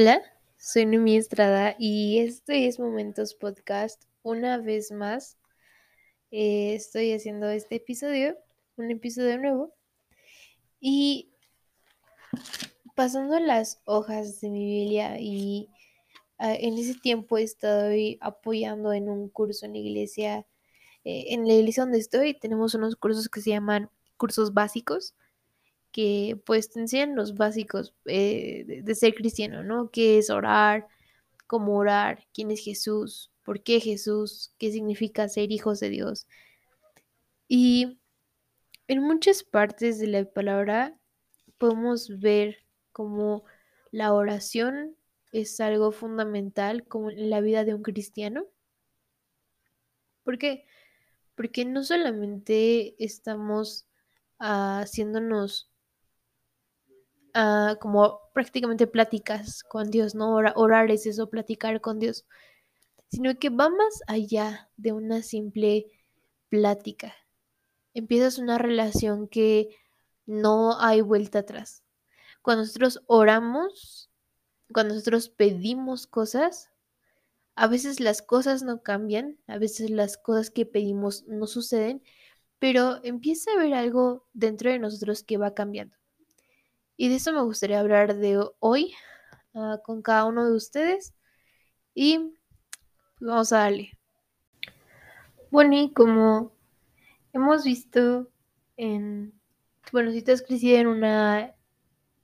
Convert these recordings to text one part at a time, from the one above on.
Hola, soy Numi Estrada y este es Momentos Podcast. Una vez más, eh, estoy haciendo este episodio, un episodio nuevo. Y pasando las hojas de mi Biblia y ah, en ese tiempo estoy apoyando en un curso en la iglesia. Eh, en la iglesia donde estoy tenemos unos cursos que se llaman cursos básicos que pues te enseñan los básicos eh, de, ser cristiano, ¿no? ¿Qué es orar? ¿Cómo orar? ¿Quién es Jesús? ¿Por qué Jesús? ¿Qué significa ser hijos de Dios? Y en muchas partes de la palabra podemos ver cómo la oración es algo fundamental como en la vida de un cristiano. ¿Por qué? Porque no solamente estamos haciéndonos ah, como prácticamente pláticas con Dios, ¿no? Ora- orar es eso, platicar con Dios, sino que va más allá de una simple plática. Empiezas una relación que no hay vuelta atrás. Cuando nosotros oramos, cuando nosotros pedimos cosas, a veces las cosas no cambian, a veces las cosas que pedimos no suceden, pero empieza a haber algo dentro de nosotros que va cambiando. Y de eso me gustaría hablar de hoy ah, con cada uno de ustedes. Y pues, vamos a darle. Bueno, y como hemos visto en, bueno, si tú has crecido en una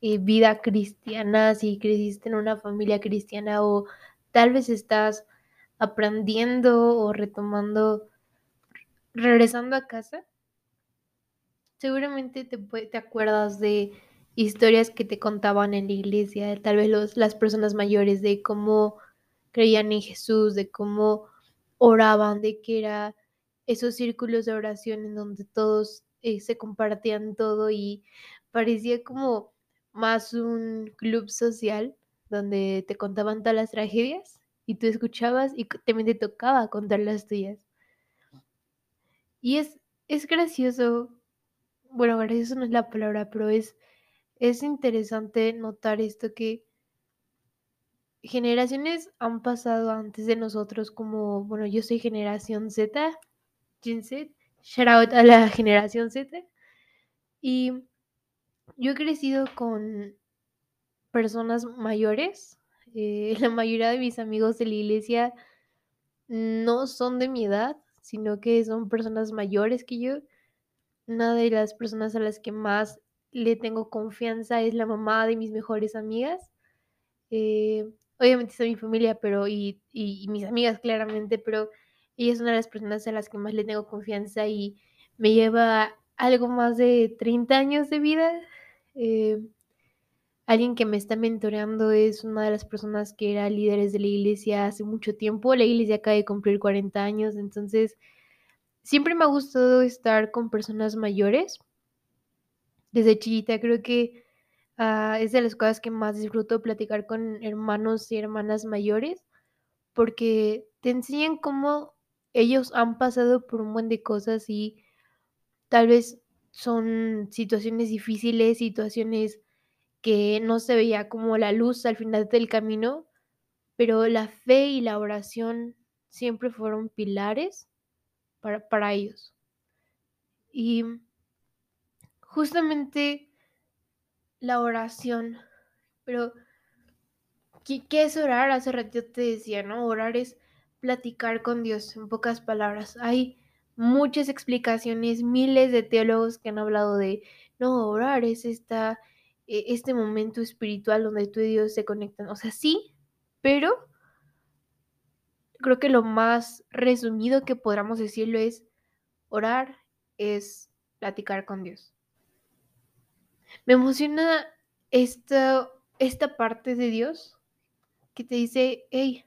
eh, vida cristiana, si creciste en una familia cristiana o tal vez estás aprendiendo o retomando, regresando a casa, seguramente te, te acuerdas de historias que te contaban en la iglesia, tal vez los, las personas mayores, de cómo creían en Jesús, de cómo oraban, de que era esos círculos de oración en donde todos eh, se compartían todo y parecía como más un club social donde te contaban todas las tragedias y tú escuchabas y también te tocaba contar las tuyas. Y es, es gracioso, bueno, gracioso no es la palabra, pero es, es interesante notar esto que generaciones han pasado antes de nosotros como, bueno, yo soy generación Z, Gen Z, shout out a la generación Z, y yo he crecido con personas mayores, eh, la mayoría de mis amigos de la iglesia no son de mi edad, sino que son personas mayores que yo. Una de las personas a las que más le tengo confianza es la mamá de mis mejores amigas. Eh, obviamente está mi familia, pero y, mis amigas claramente, pero ella es una de las personas a las que más le tengo confianza y me lleva algo más de 30 años de vida. Eh, alguien que me está mentoreando es una de las personas que era líderes de la iglesia hace mucho tiempo. La iglesia acaba de cumplir 40 años, entonces siempre me ha gustado estar con personas mayores. Desde chiquita creo que Ah, es de las cosas que más disfruto platicar con hermanos y hermanas mayores, porque te enseñan cómo ellos han pasado por un buen de cosas y tal vez son situaciones difíciles, situaciones que no se veía como la luz al final del camino, pero la fe y la oración siempre fueron pilares para, para ellos. Y justamente la oración, pero ¿Qué, es orar? Hace ratito te decía, ¿no? Orar es platicar con Dios, en pocas palabras. Hay muchas explicaciones, miles de teólogos que han hablado de, no, orar es esta, e- este momento espiritual donde tú y Dios se conectan. O sea, sí, pero creo que lo más resumido que podamos decirlo es, orar es platicar con Dios. Me emociona esta, esta parte de Dios que te dice, hey,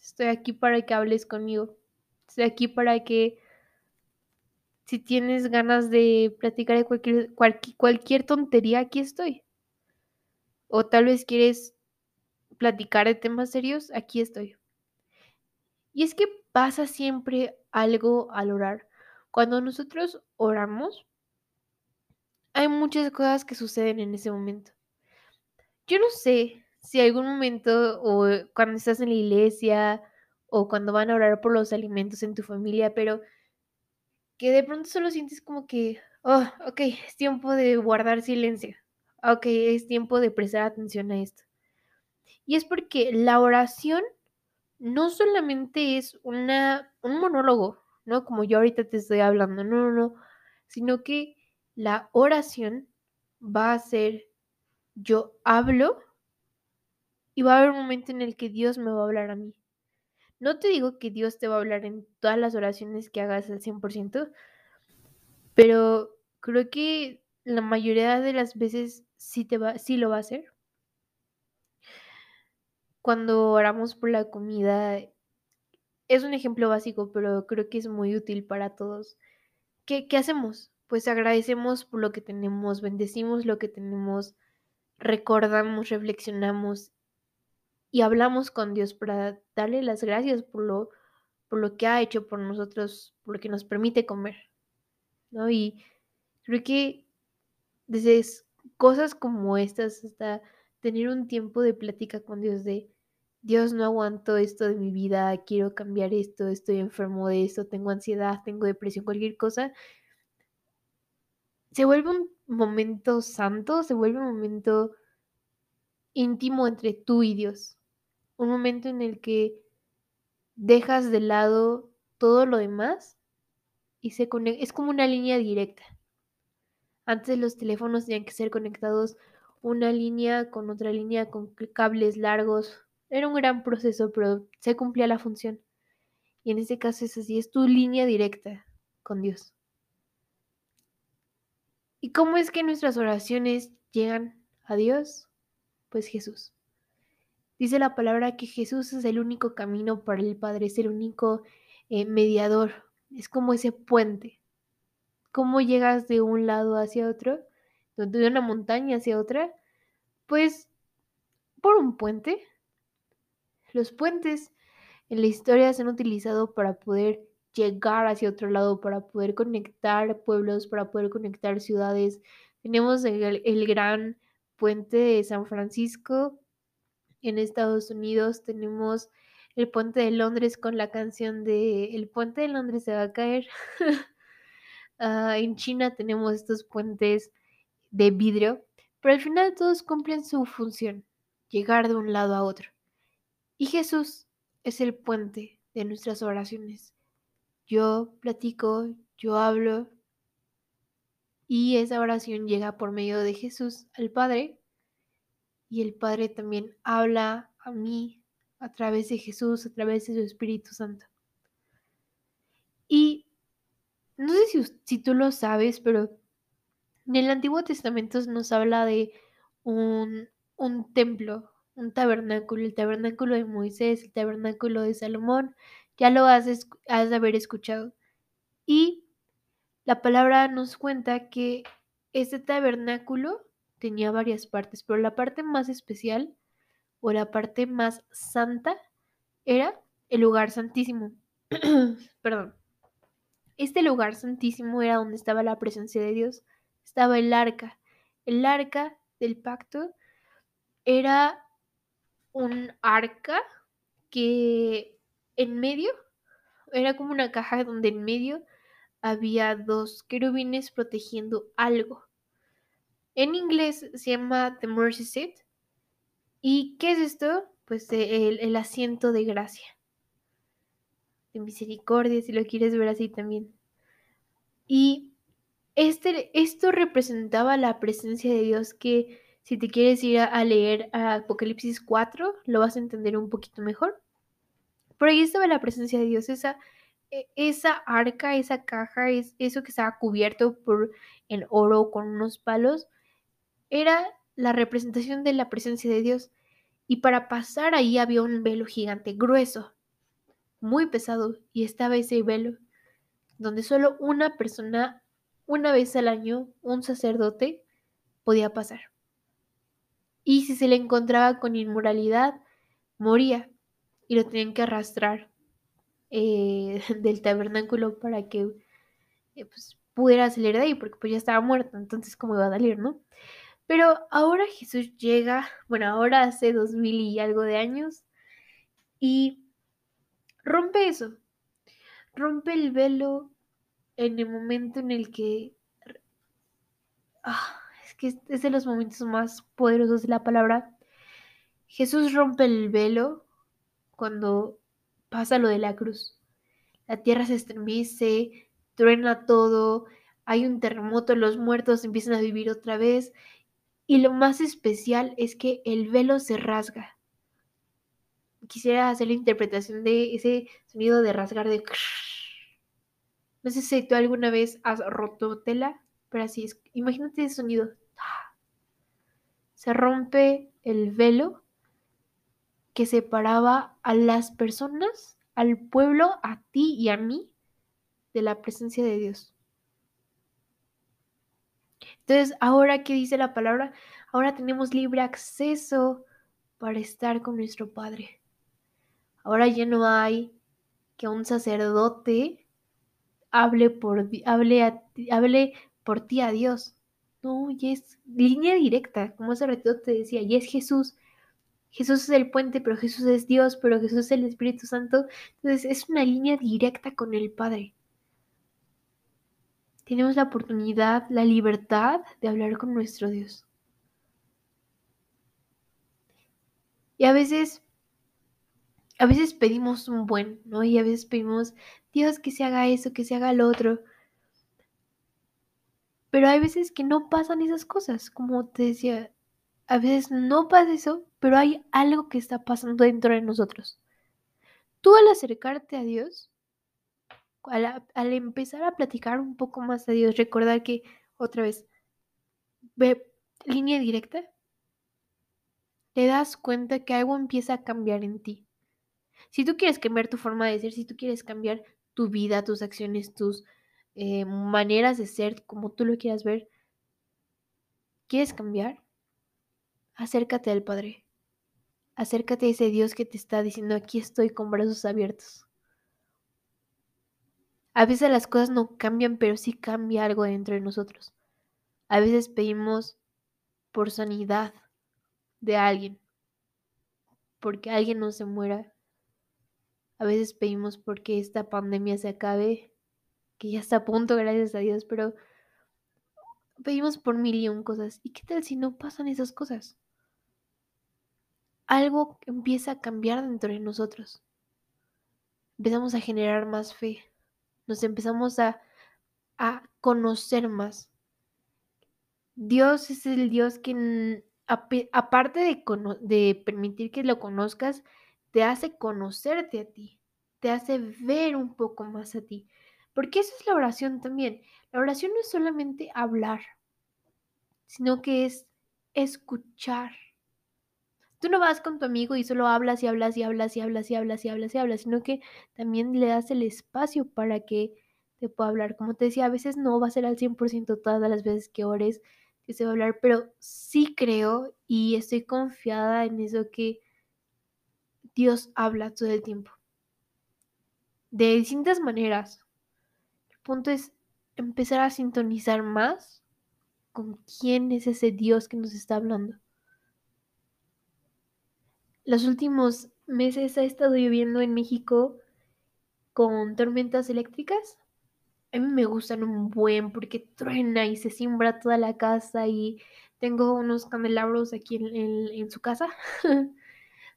estoy aquí para que hables conmigo. Estoy aquí para que si tienes ganas de platicar de cualquier, cualquier, cualquier tontería, aquí estoy. O tal vez quieres platicar de temas serios, aquí estoy. Y es que pasa siempre algo al orar. Cuando nosotros oramos, hay muchas cosas que suceden en ese momento. Yo no sé si algún momento o cuando estás en la iglesia o cuando van a orar por los alimentos en tu familia, pero que de pronto solo sientes como que, oh, ok, es tiempo de guardar silencio. Ok, es tiempo de prestar atención a esto. Y es porque la oración no solamente es una, un monólogo, ¿no? Como yo ahorita te estoy hablando, no, no, no, sino que la oración va a ser, yo hablo y va a haber un momento en el que Dios me va a hablar a mí. No te digo que Dios te va a hablar en todas las oraciones que hagas al 100%, pero creo que la mayoría de las veces sí, te va, sí lo va a hacer. Cuando oramos por la comida, es un ejemplo básico, pero creo que es muy útil para todos. ¿Qué, qué hacemos? Pues agradecemos por lo que tenemos, bendecimos lo que tenemos, recordamos, reflexionamos y hablamos con Dios para darle las gracias por lo, por lo que ha hecho por nosotros, por lo que nos permite comer. ¿no? Y creo que desde cosas como estas hasta tener un tiempo de plática con Dios de Dios no aguanto esto de mi vida, quiero cambiar esto, estoy enfermo de esto, tengo ansiedad, tengo depresión, cualquier cosa, se vuelve un momento santo, se vuelve un momento íntimo entre tú y Dios un momento en el que dejas de lado todo lo demás y se conecta, es como una línea directa. Antes los teléfonos tenían que ser conectados una línea con otra línea con cables largos. Era un gran proceso, pero se cumplía la función. Y en este caso es así, es tu línea directa con Dios. ¿Y cómo es que nuestras oraciones llegan a Dios? Pues Jesús. Dice la palabra que Jesús es el único camino para el Padre, es el único eh, mediador, es como ese puente. ¿Cómo llegas de un lado hacia otro? De una montaña hacia otra? Pues por un puente. Los puentes en la historia se han utilizado para poder llegar hacia otro lado, para poder conectar pueblos, para poder conectar ciudades. Tenemos el, gran puente de San Francisco, en Estados Unidos tenemos el puente de Londres con la canción de El puente de Londres se va a caer. Ah, en China tenemos estos puentes de vidrio, pero al final todos cumplen su función, llegar de un lado a otro. Y Jesús es el puente de nuestras oraciones. Yo platico, yo hablo, y esa oración llega por medio de Jesús al Padre y el Padre también habla a mí a través de Jesús, a través de su Espíritu Santo. Y no sé si, tú lo sabes, pero en el Antiguo Testamento nos habla de un, un templo, un tabernáculo, el tabernáculo de Moisés, el tabernáculo de Salomón, ya lo has, de haber escuchado. Y la palabra nos cuenta que este tabernáculo tenía varias partes, pero la parte más especial o la parte más santa era el lugar santísimo. Perdón. Este lugar santísimo era donde estaba la presencia de Dios, estaba el arca. El arca del pacto era un arca que en medio era como una caja donde en medio había dos querubines protegiendo algo. En inglés se llama The Mercy Seat. ¿Y qué es esto? Pues el, asiento de gracia, de misericordia, si lo quieres ver así también. Y este, esto representaba la presencia de Dios que si te quieres ir a, leer Apocalipsis 4, lo vas a entender un poquito mejor. Por ahí estaba la presencia de Dios, esa, e, esa arca, esa caja, es, eso que estaba cubierto por el oro con unos palos, era la representación de la presencia de Dios. Y para pasar ahí había un velo gigante, grueso, muy pesado, y estaba ese velo, donde solo una persona, una vez al año, un sacerdote, podía pasar. Y si se le encontraba con inmoralidad, moría y lo tenían que arrastrar eh, del tabernáculo para que eh, pues, pudiera salir de ahí, porque pues ya estaba muerto, entonces cómo iba a salir, ¿no? Pero ahora Jesús llega, bueno, ahora hace dos mil y algo de años, y rompe eso, rompe el velo en el momento en el que... Ah, es que es de los momentos más poderosos de la palabra. Jesús rompe el velo cuando pasa lo de la cruz. La tierra se estremece, truena todo, hay un terremoto, los muertos empiezan a vivir otra vez. Y lo más especial es que el velo se rasga. Quisiera hacer la interpretación de ese sonido de rasgar de... No sé si tú alguna vez has roto tela, pero así es. Imagínate ese sonido. Se rompe el velo que separaba a las personas, al pueblo, a ti y a mí de la presencia de Dios. Entonces, ahora que dice la palabra, ahora tenemos libre acceso para estar con nuestro Padre. Ahora ya no hay que un sacerdote hable por, hable, hable por ti a Dios. No, y es línea directa, como hace rato te decía, y es Jesús. Jesús es el puente, pero Jesús es Dios, pero Jesús es el Espíritu Santo. Entonces es una línea directa con el Padre. Tenemos la oportunidad, la libertad de hablar con nuestro Dios. Y a veces, a veces pedimos un buen, ¿no? Y a veces pedimos, Dios, que se haga eso, que se haga lo otro. Pero hay veces que no pasan esas cosas, como te decía, a veces no pasa eso, pero hay algo que está pasando dentro de nosotros. Tú al acercarte a Dios, al, empezar a platicar un poco más a Dios, recordar que otra vez, ve línea directa, te das cuenta que algo empieza a cambiar en ti. Si tú quieres cambiar tu forma de ser, si tú quieres cambiar tu vida, tus acciones, tus eh, maneras de ser, como tú lo quieras ver, ¿quieres cambiar? Acércate al Padre. Acércate a ese Dios que te está diciendo, aquí estoy con brazos abiertos. A veces las cosas no cambian, pero sí cambia algo dentro de nosotros. A veces pedimos por sanidad de alguien, porque alguien no se muera. A veces pedimos porque esta pandemia se acabe, que ya está a punto, gracias a Dios, pero pedimos por mil y un cosas. ¿Y qué tal si no pasan esas cosas? Algo empieza a cambiar dentro de nosotros. Empezamos a generar más fe. Nos empezamos a, a conocer más. Dios es el Dios que, aparte de, de permitir que lo conozcas, te hace conocerte a ti, te hace ver un poco más a ti. Porque eso es la oración también. La oración no es solamente hablar, sino que es escuchar. Tú no vas con tu amigo y solo hablas y hablas y hablas y hablas y hablas y hablas y hablas, sino que también le das el espacio para que te pueda hablar. Como te decía, a veces no va a ser al 100% todas las veces que ores que se va a hablar, pero sí creo y estoy confiada en eso que Dios habla todo el tiempo. De distintas maneras. El punto es empezar a sintonizar más con quién es ese Dios que nos está hablando. Los últimos meses ha estado lloviendo en México con tormentas eléctricas. A mí me gustan un buen porque truena y se siembra toda la casa y tengo unos candelabros aquí en, su casa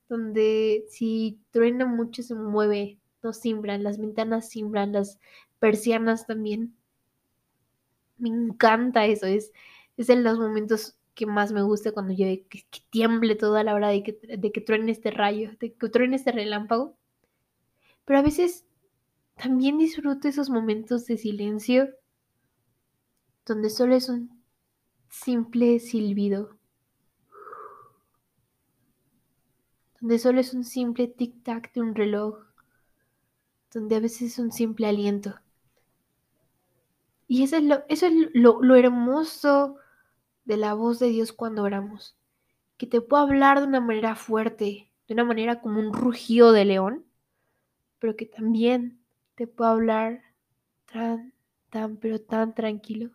donde si truena mucho se mueve, no simbran, las ventanas simbran, las persianas también. Me encanta eso, es, es en los momentos que más me gusta cuando yo que, tiemble toda la hora de que, de que truene este rayo, de que truene este relámpago. Pero a veces también disfruto esos momentos de silencio donde solo es un simple silbido, donde solo es un simple tic-tac de un reloj, donde a veces es un simple aliento. Y eso es lo, eso es lo, lo hermoso de la voz de Dios cuando oramos. Que te pueda hablar de una manera fuerte, de una manera como un rugido de león, pero que también te pueda hablar tan, tan, pero tan tranquilo.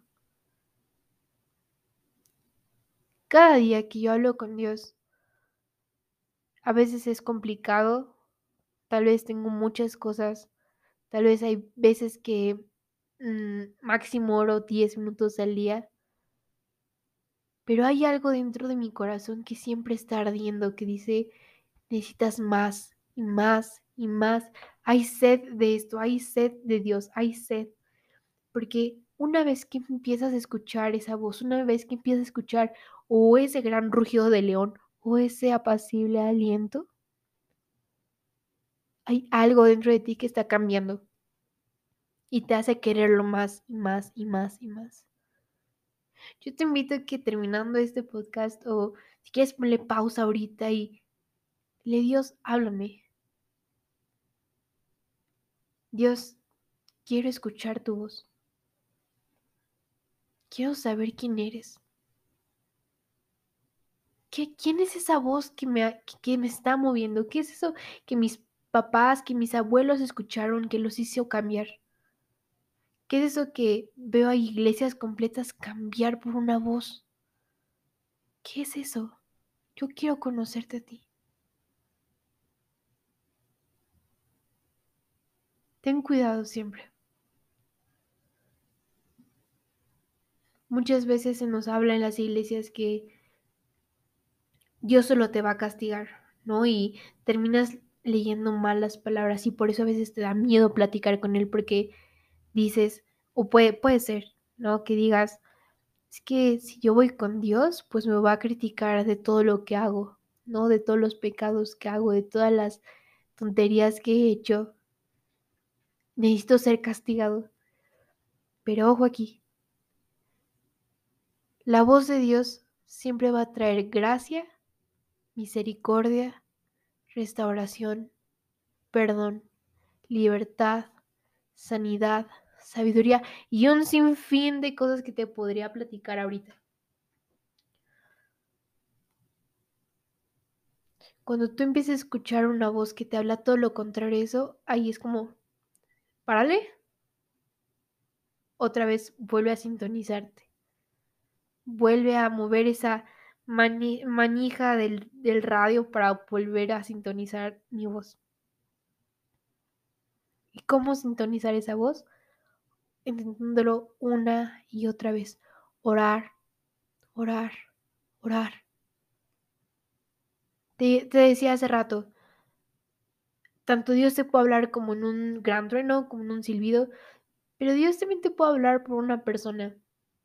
cada día que yo hablo con Dios, a veces es complicado, tal vez tengo muchas cosas, tal vez hay veces que mmm, máximo oro 10 minutos al día, pero hay algo dentro de mi corazón que siempre está ardiendo, que dice, necesitas más y más y más. Hay sed de esto, hay sed de Dios, hay sed. Porque una vez que empiezas a escuchar esa voz, una vez que empiezas a escuchar o ese gran rugido de león o ese apacible aliento, hay algo dentro de ti que está cambiando y te hace quererlo más y más y más y más. Yo te invito a que terminando este podcast o si quieres ponle pausa ahorita y le Dios, háblame. Dios, quiero escuchar tu voz. Quiero saber quién eres. ¿Qué, ¿Quién es esa voz que me, que me está moviendo? ¿Qué es eso que mis papás, que mis abuelos escucharon, que los hizo cambiar? ¿Qué es eso que veo a iglesias completas cambiar por una voz? ¿Qué es eso? Yo quiero conocerte a ti. Ten cuidado siempre. Muchas veces se nos habla en las iglesias que Dios solo te va a castigar, ¿no? Y terminas leyendo mal las palabras y por eso a veces te da miedo platicar con Él porque dices, o puede, puede ser, ¿no? Que digas, es que si yo voy con Dios, pues me va a criticar de todo lo que hago, ¿no? De todos los pecados que hago, de todas las tonterías que he hecho necesito ser castigado. Pero ojo aquí, la voz de Dios siempre va a traer gracia, misericordia, restauración, perdón, libertad, sanidad, sabiduría y un sinfín de cosas que te podría platicar ahorita. Cuando tú empieces a escuchar una voz que te habla todo lo contrario a eso, ahí es como, párale. Otra vez vuelve a sintonizarte. Vuelve a mover esa manija del, del radio para volver a sintonizar mi voz. ¿Y cómo sintonizar esa voz? Entendiéndolo una y otra vez. Orar, orar, orar. Te, te, decía hace rato, tanto Dios te puede hablar como en un gran trueno, como en un silbido, pero Dios también te puede hablar por una persona.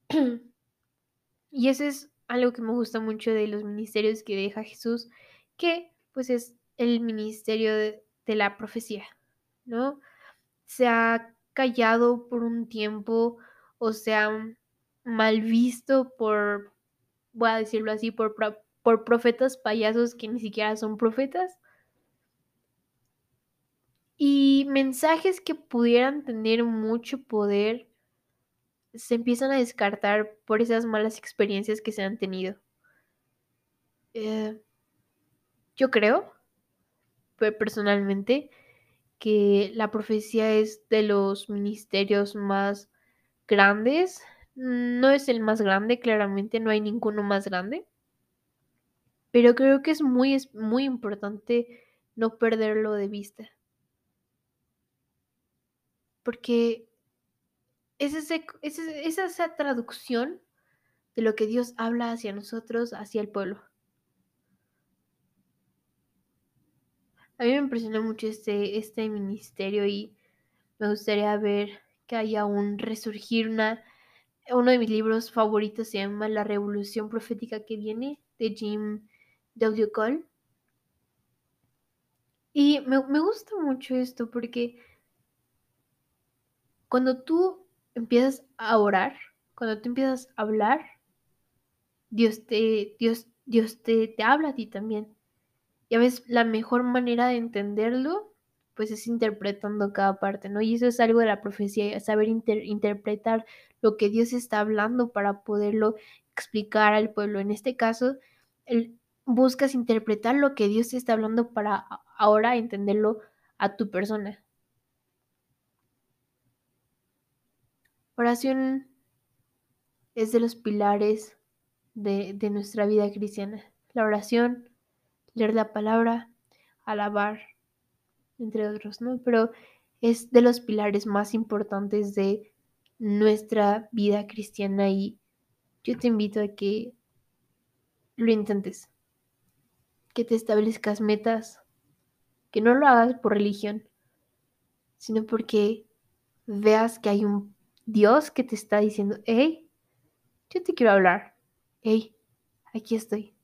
y eso es algo que me gusta mucho de los ministerios que deja Jesús, que pues es el ministerio de, de la profecía, ¿no? Se ha callado por un tiempo o se ha mal visto por, voy a decirlo así, por, por profetas payasos que ni siquiera son profetas y mensajes que pudieran tener mucho poder se empiezan a descartar por esas malas experiencias que se han tenido. Eh, yo creo, personalmente, que la profecía es de los ministerios más grandes. No es el más grande, claramente, no hay ninguno más grande. Pero creo que es muy, muy importante no perderlo de vista porque es, es, es esa traducción de lo que Dios habla hacia nosotros, hacia el pueblo. A mí me impresionó mucho este, este ministerio y me gustaría ver que haya un resurgir una... Uno de mis libros favoritos se llama La Revolución Profética que viene, de Jim. Cole. Y me, me gusta mucho esto porque cuando tú empiezas a orar, cuando tú empiezas a hablar, Dios te, Dios, Dios te, te habla a ti también. Y a veces la mejor manera de entenderlo, pues es interpretando cada parte, ¿no? Y eso es algo de la profecía, saber interpretar lo que Dios está hablando para poderlo explicar al pueblo. En este caso, el, buscas interpretar lo que Dios está hablando para ahora entenderlo a tu persona. Oración es de los pilares de, de nuestra vida cristiana. La oración, leer la palabra, alabar, entre otros, ¿no? Pero es de los pilares más importantes de nuestra vida cristiana y yo te invito a que lo intentes, que te establezcas metas, que no lo hagas por religión, sino porque veas que hay un Dios que te está diciendo, hey, yo te quiero hablar, hey, aquí estoy.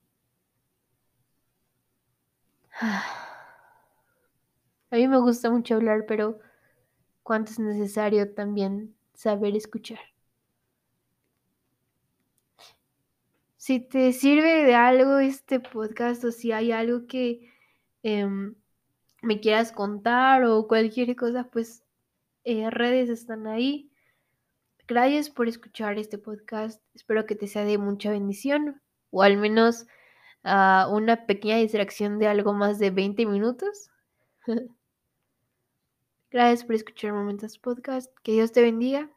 A mí me gusta mucho hablar, pero cuánto es necesario también saber escuchar. Si te sirve de algo este podcast o si hay algo que em, me quieras contar o cualquier cosa, pues eh, redes están ahí. Gracias por escuchar este podcast. Espero que te sea de mucha bendición o al menos uh, una pequeña distracción de algo más de 20 minutos. Gracias por escuchar Momentos Podcast. Que Dios te bendiga.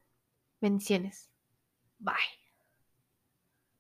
Bendiciones. Bye.